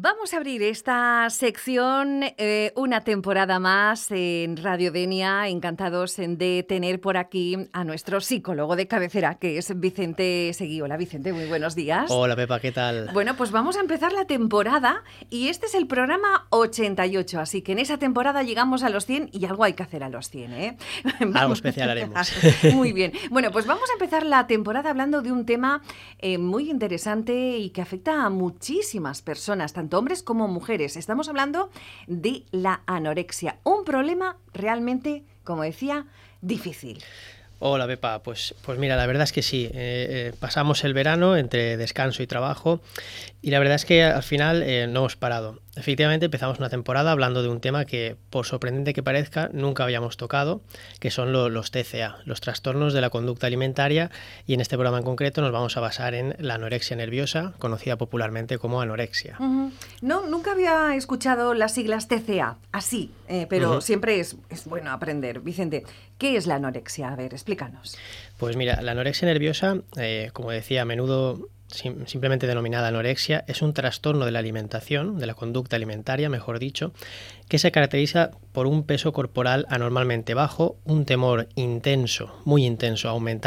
Vamos a abrir esta sección eh, una temporada más en Radio Denia. Encantados de tener por aquí a nuestro psicólogo de cabecera, que es Vicente Seguí. Hola Vicente, muy buenos días. Hola Pepa, ¿qué tal? Bueno, pues vamos a empezar la temporada y este es el programa 88, así que en esa temporada llegamos a los 100 y algo hay que hacer a los 100, ¿eh? Algo especial haremos. muy bien. Bueno, pues vamos a empezar la temporada hablando de un tema eh, muy interesante y que afecta a muchísimas personas, tanto hombres como mujeres. Estamos hablando de la anorexia, un problema realmente, como decía, difícil. Hola Pepa, pues, pues mira, la verdad es que sí, eh, eh, pasamos el verano entre descanso y trabajo y la verdad es que al final eh, no hemos parado. Efectivamente empezamos una temporada hablando de un tema que, por sorprendente que parezca, nunca habíamos tocado, que son los TCA, los trastornos de la conducta alimentaria y en este programa en concreto nos vamos a basar en la anorexia nerviosa, conocida popularmente como anorexia. No, nunca había escuchado las siglas TCA, así, pero siempre es, es bueno aprender. Vicente, ¿qué es la anorexia? A ver, Explícanos. Pues mira, la anorexia nerviosa, eh, como decía, a menudo simplemente denominada anorexia, es un trastorno de la alimentación, de la conducta alimentaria, mejor dicho, que se caracteriza por un peso corporal anormalmente bajo, un temor intenso, muy intenso, aumentar